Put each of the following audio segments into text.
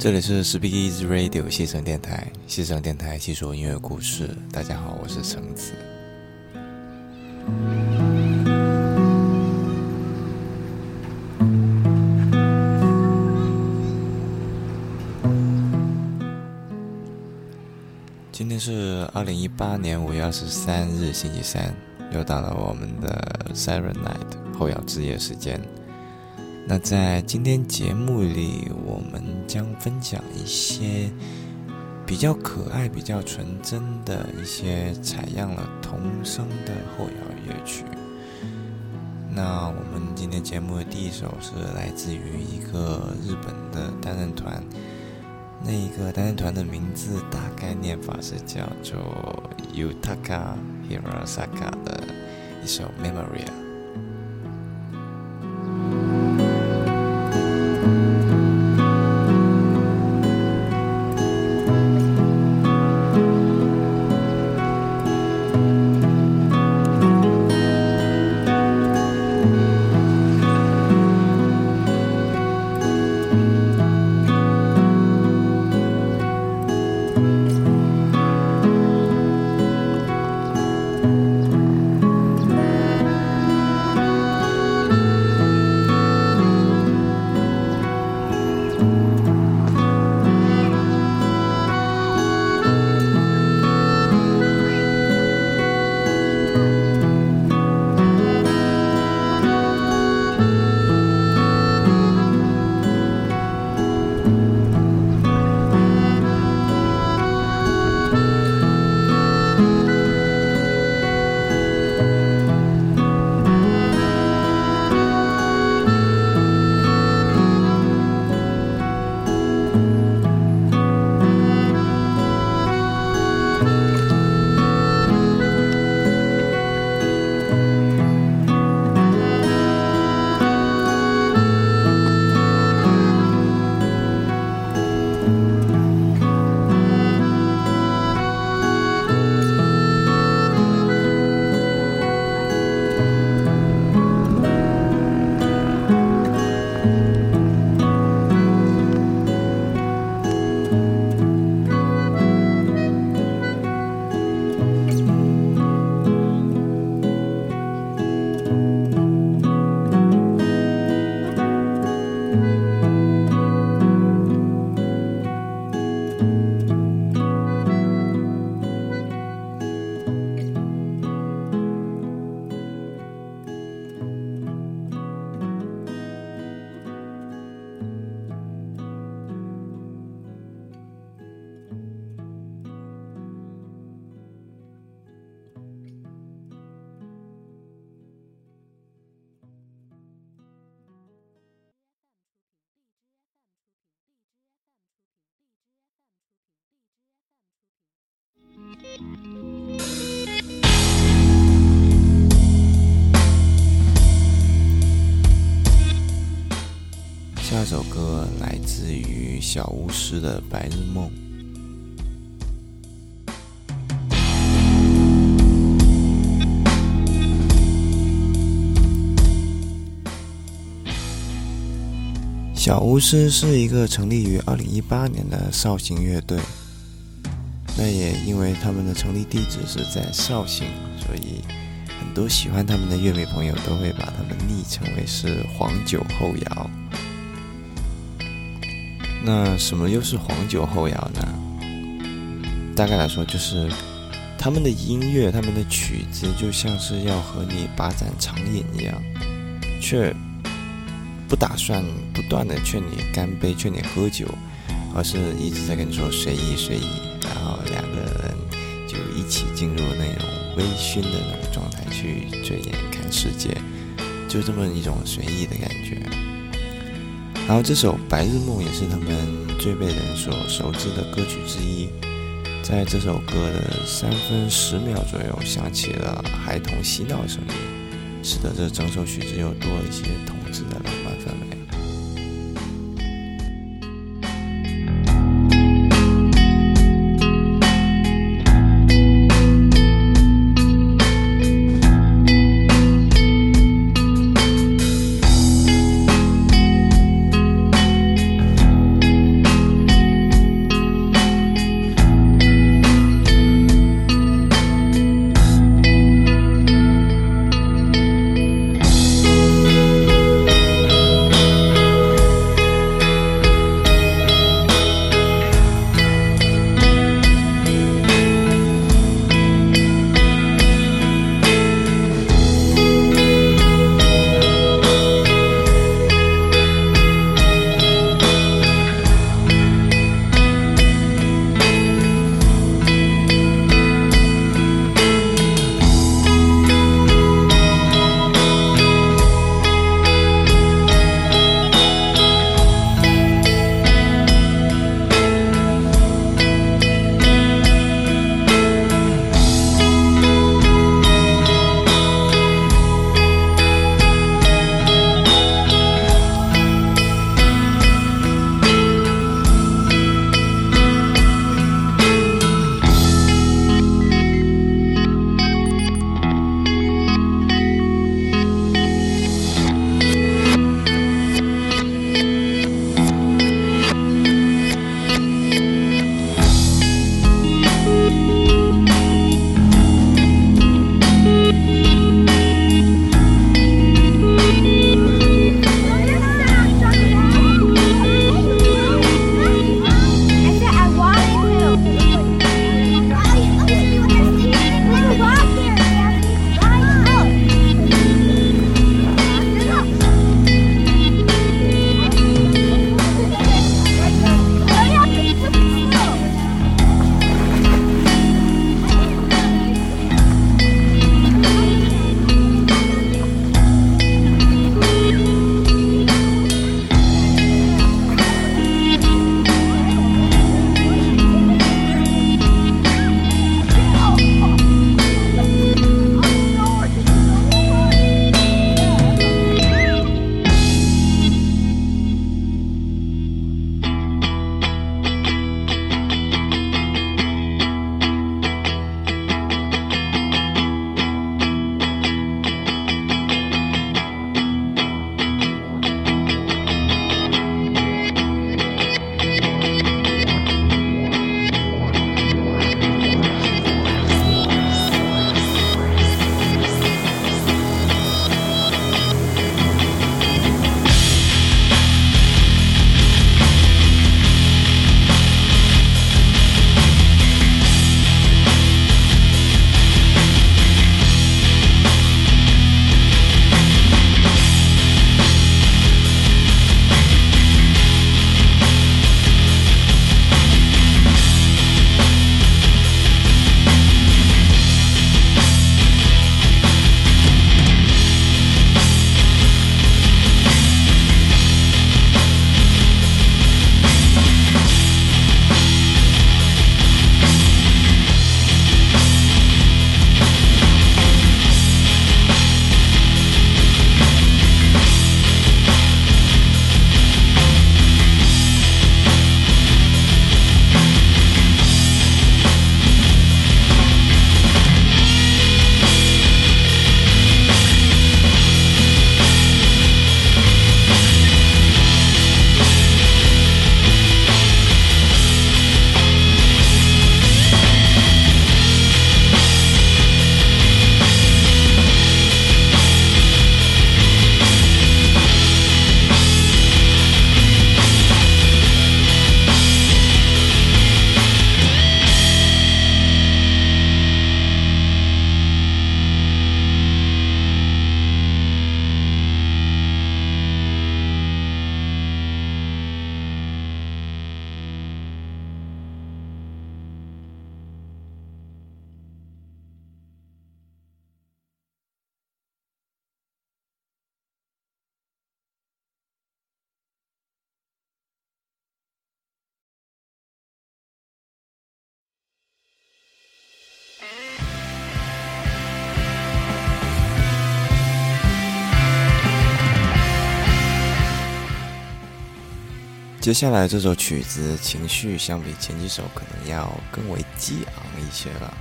这里是 Speak Easy Radio 西城电台，西城电台细说音乐故事。大家好，我是橙子。今天是二零一八年五月二十三日，星期三，又到了我们的 Siren Night 后摇之夜时间。那在今天节目里，我们将分享一些比较可爱、比较纯真的一些采样了童声的后摇乐曲。那我们今天节目的第一首是来自于一个日本的单人团，那一个单人团的名字大概念法是叫做 Yutaka Hirasaka 的一首 Memory。小巫师的《白日梦》。小巫师是一个成立于二零一八年的绍兴乐队。那也因为他们的成立地址是在绍兴，所以很多喜欢他们的乐迷朋友都会把他们昵称为是“黄酒后摇”。那什么又是黄酒后摇呢？大概来说，就是他们的音乐、他们的曲子，就像是要和你把盏长饮一样，却不打算不断的劝你干杯、劝你喝酒，而是一直在跟你说随意、随意。然后两个人就一起进入那种微醺的那个状态去醉眼看世界，就这么一种随意的感觉。然后这首《白日梦》也是他们最被人所熟知的歌曲之一。在这首歌的三分十秒左右，响起了孩童嬉闹声音，使得这整首曲子又多了一些童子的浪漫氛围。接下来这首曲子情绪相比前几首可能要更为激昂一些了，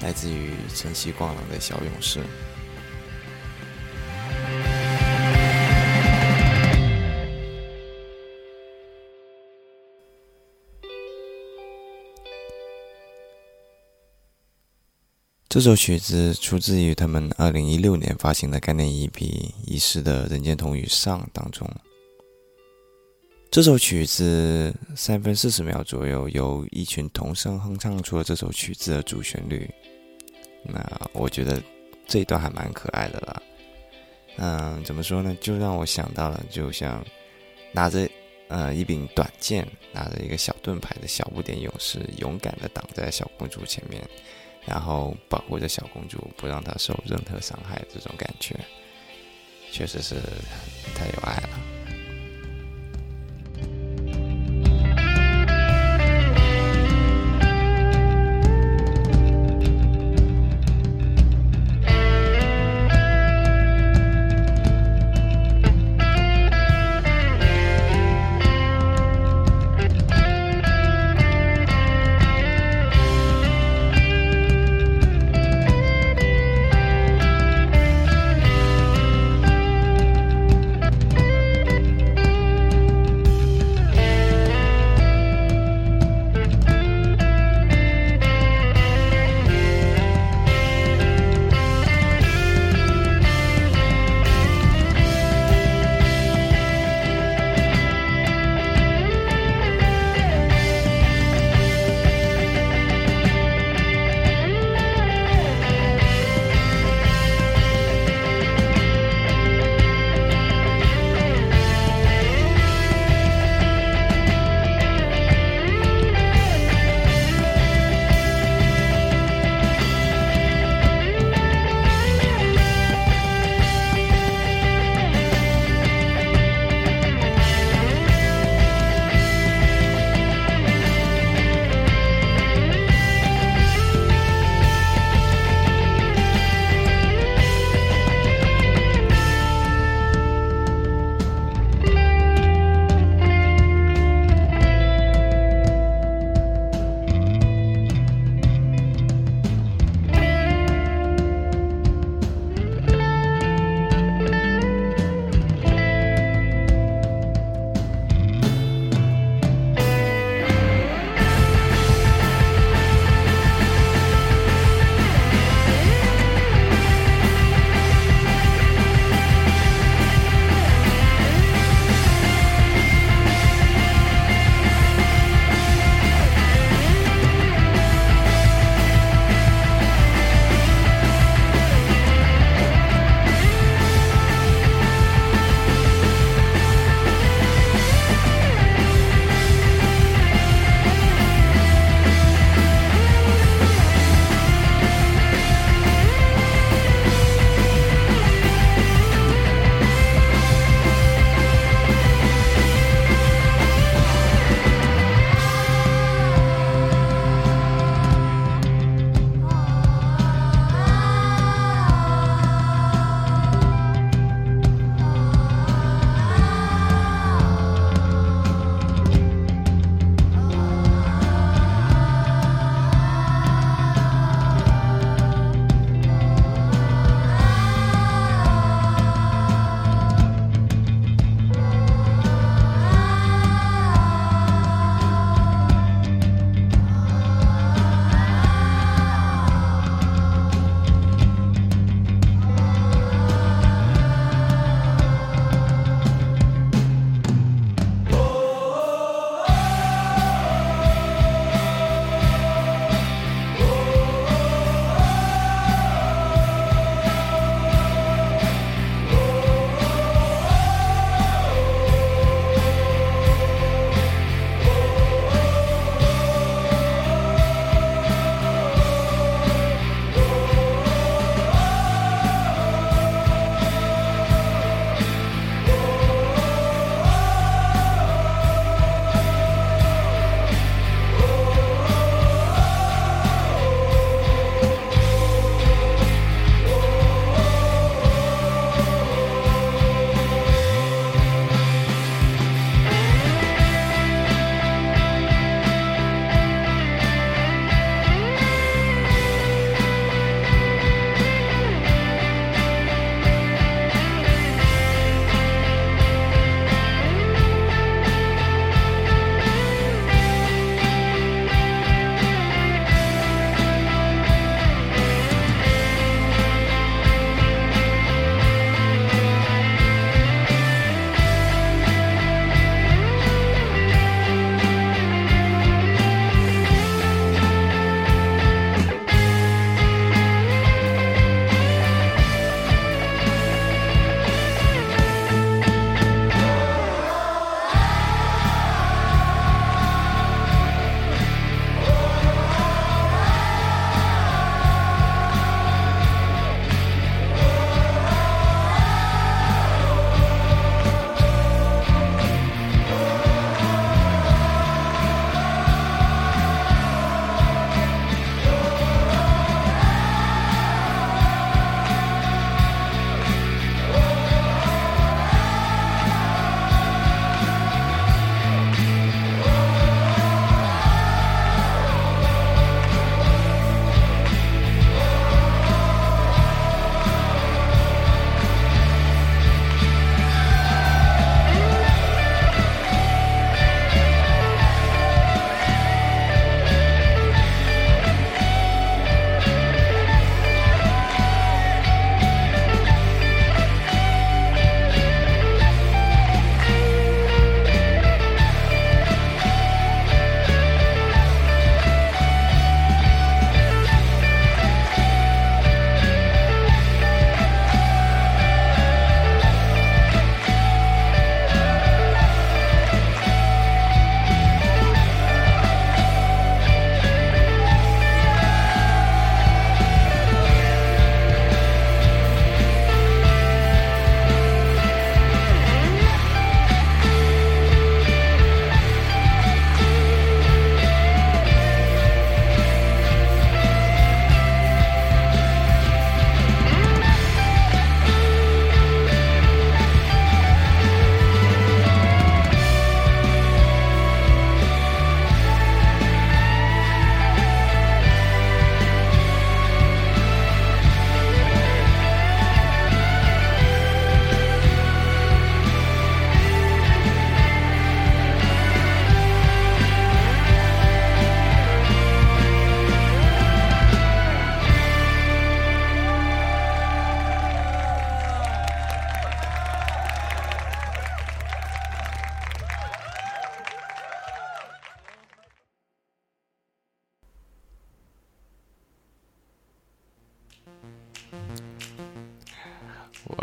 来自于晨曦光朗的小勇士。这首曲子出自于他们二零一六年发行的概念 EP《遗失的人间童语上》当中。这首曲子三分四十秒左右，由一群童声哼唱出了这首曲子的主旋律。那我觉得这一段还蛮可爱的啦。嗯，怎么说呢？就让我想到了，就像拿着呃一柄短剑，拿着一个小盾牌的小不点勇士，勇敢的挡在小公主前面，然后保护着小公主，不让她受任何伤害。这种感觉，确实是太有爱了。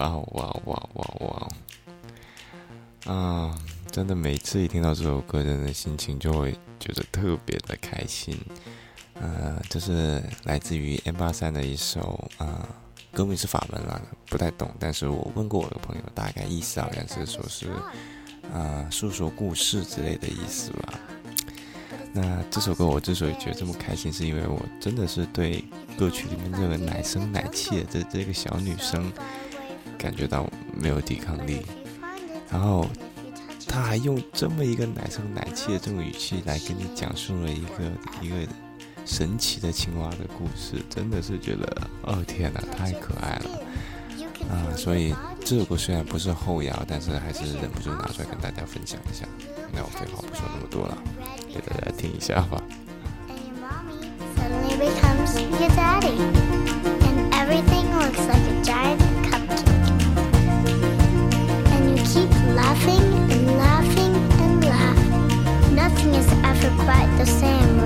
哇哇哇哇哇！啊，真的每次一听到这首歌，真的心情就会觉得特别的开心。呃，这是来自于 M 八三的一首啊，歌名是法文啦，不太懂。但是我问过我的朋友，大概意思好像是说是啊，诉说故事之类的意思吧。那这首歌我之所以觉得这么开心，是因为我真的是对歌曲里面这个奶声奶气的这这个小女生感觉到没有抵抗力，然后他还用这么一个奶声奶气的这种语气来跟你讲述了一个一个神奇的青蛙的故事，真的是觉得哦天哪，太可爱了啊！所以这首歌虽然不是后摇，但是还是忍不住拿出来跟大家分享一下。那我废话不说那么多了。给大家听一下吧。Suddenly becomes your daddy, the same,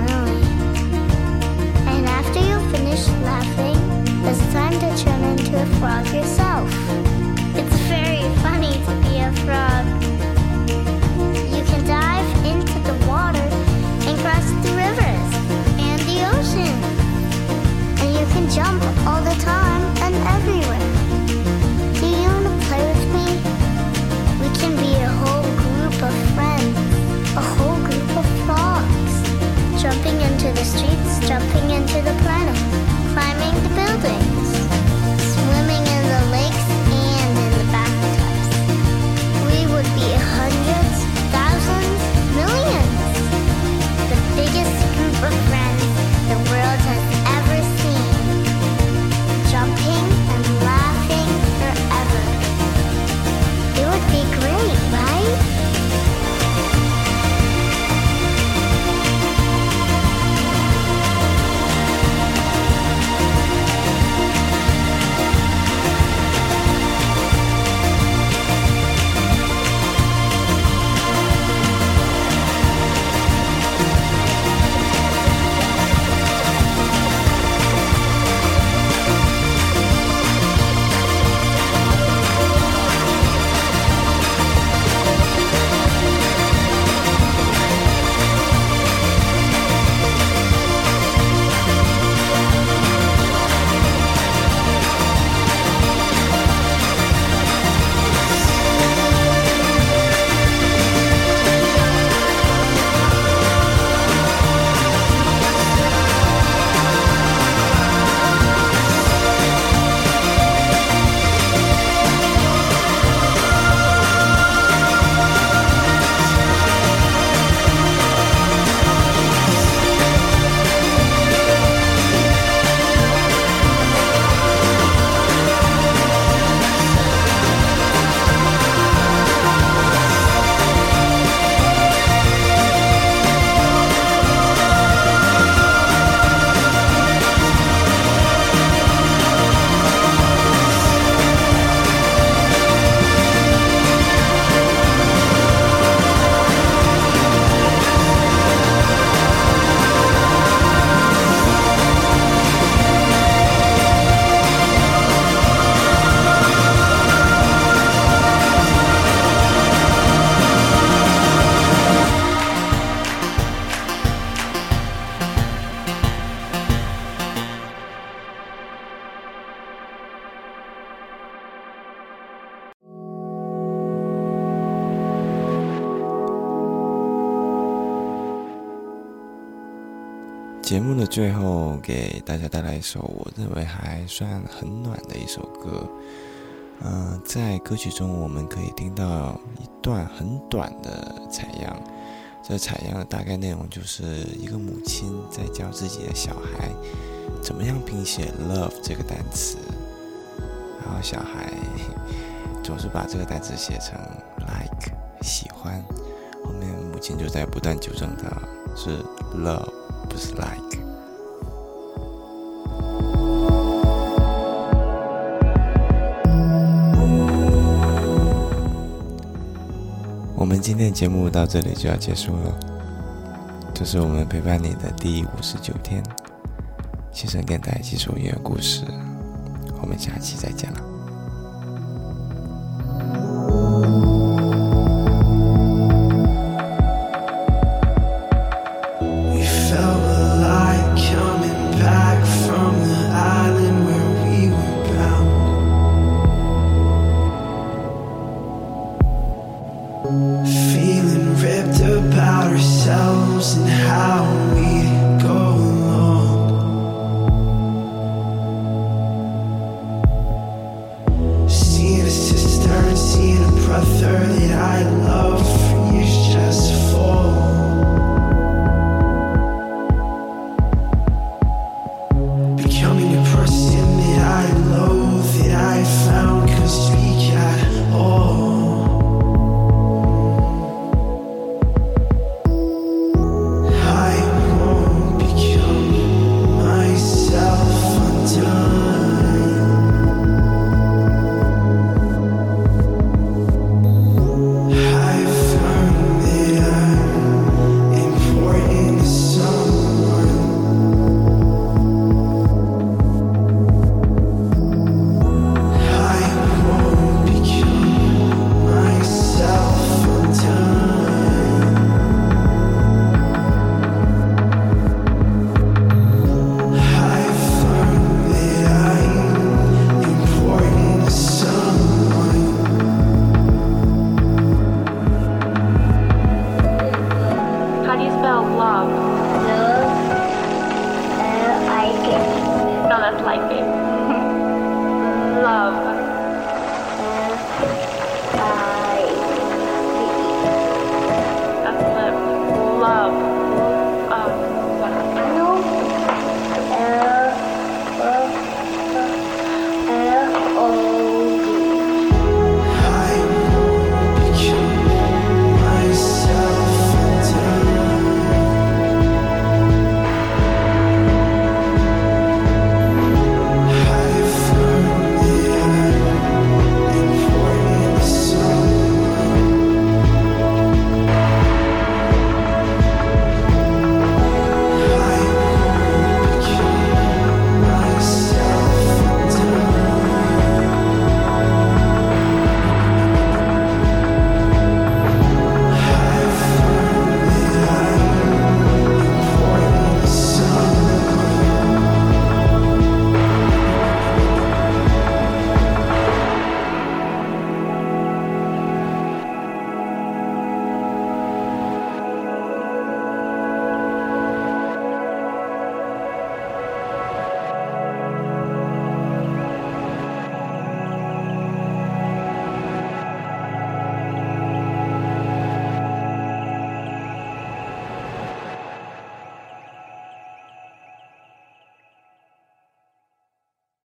节目的最后，给大家带来一首我认为还算很暖的一首歌。嗯，在歌曲中我们可以听到一段很短的采样，这采样的大概内容就是一个母亲在教自己的小孩怎么样拼写 “love” 这个单词，然后小孩 总是把这个单词写成 “like” 喜欢，后面母亲就在不断纠正他，是 “love”。不是 like。我们今天的节目到这里就要结束了，这是我们陪伴你的第五十九天，新生电台技术音乐故事，我们下期再见了。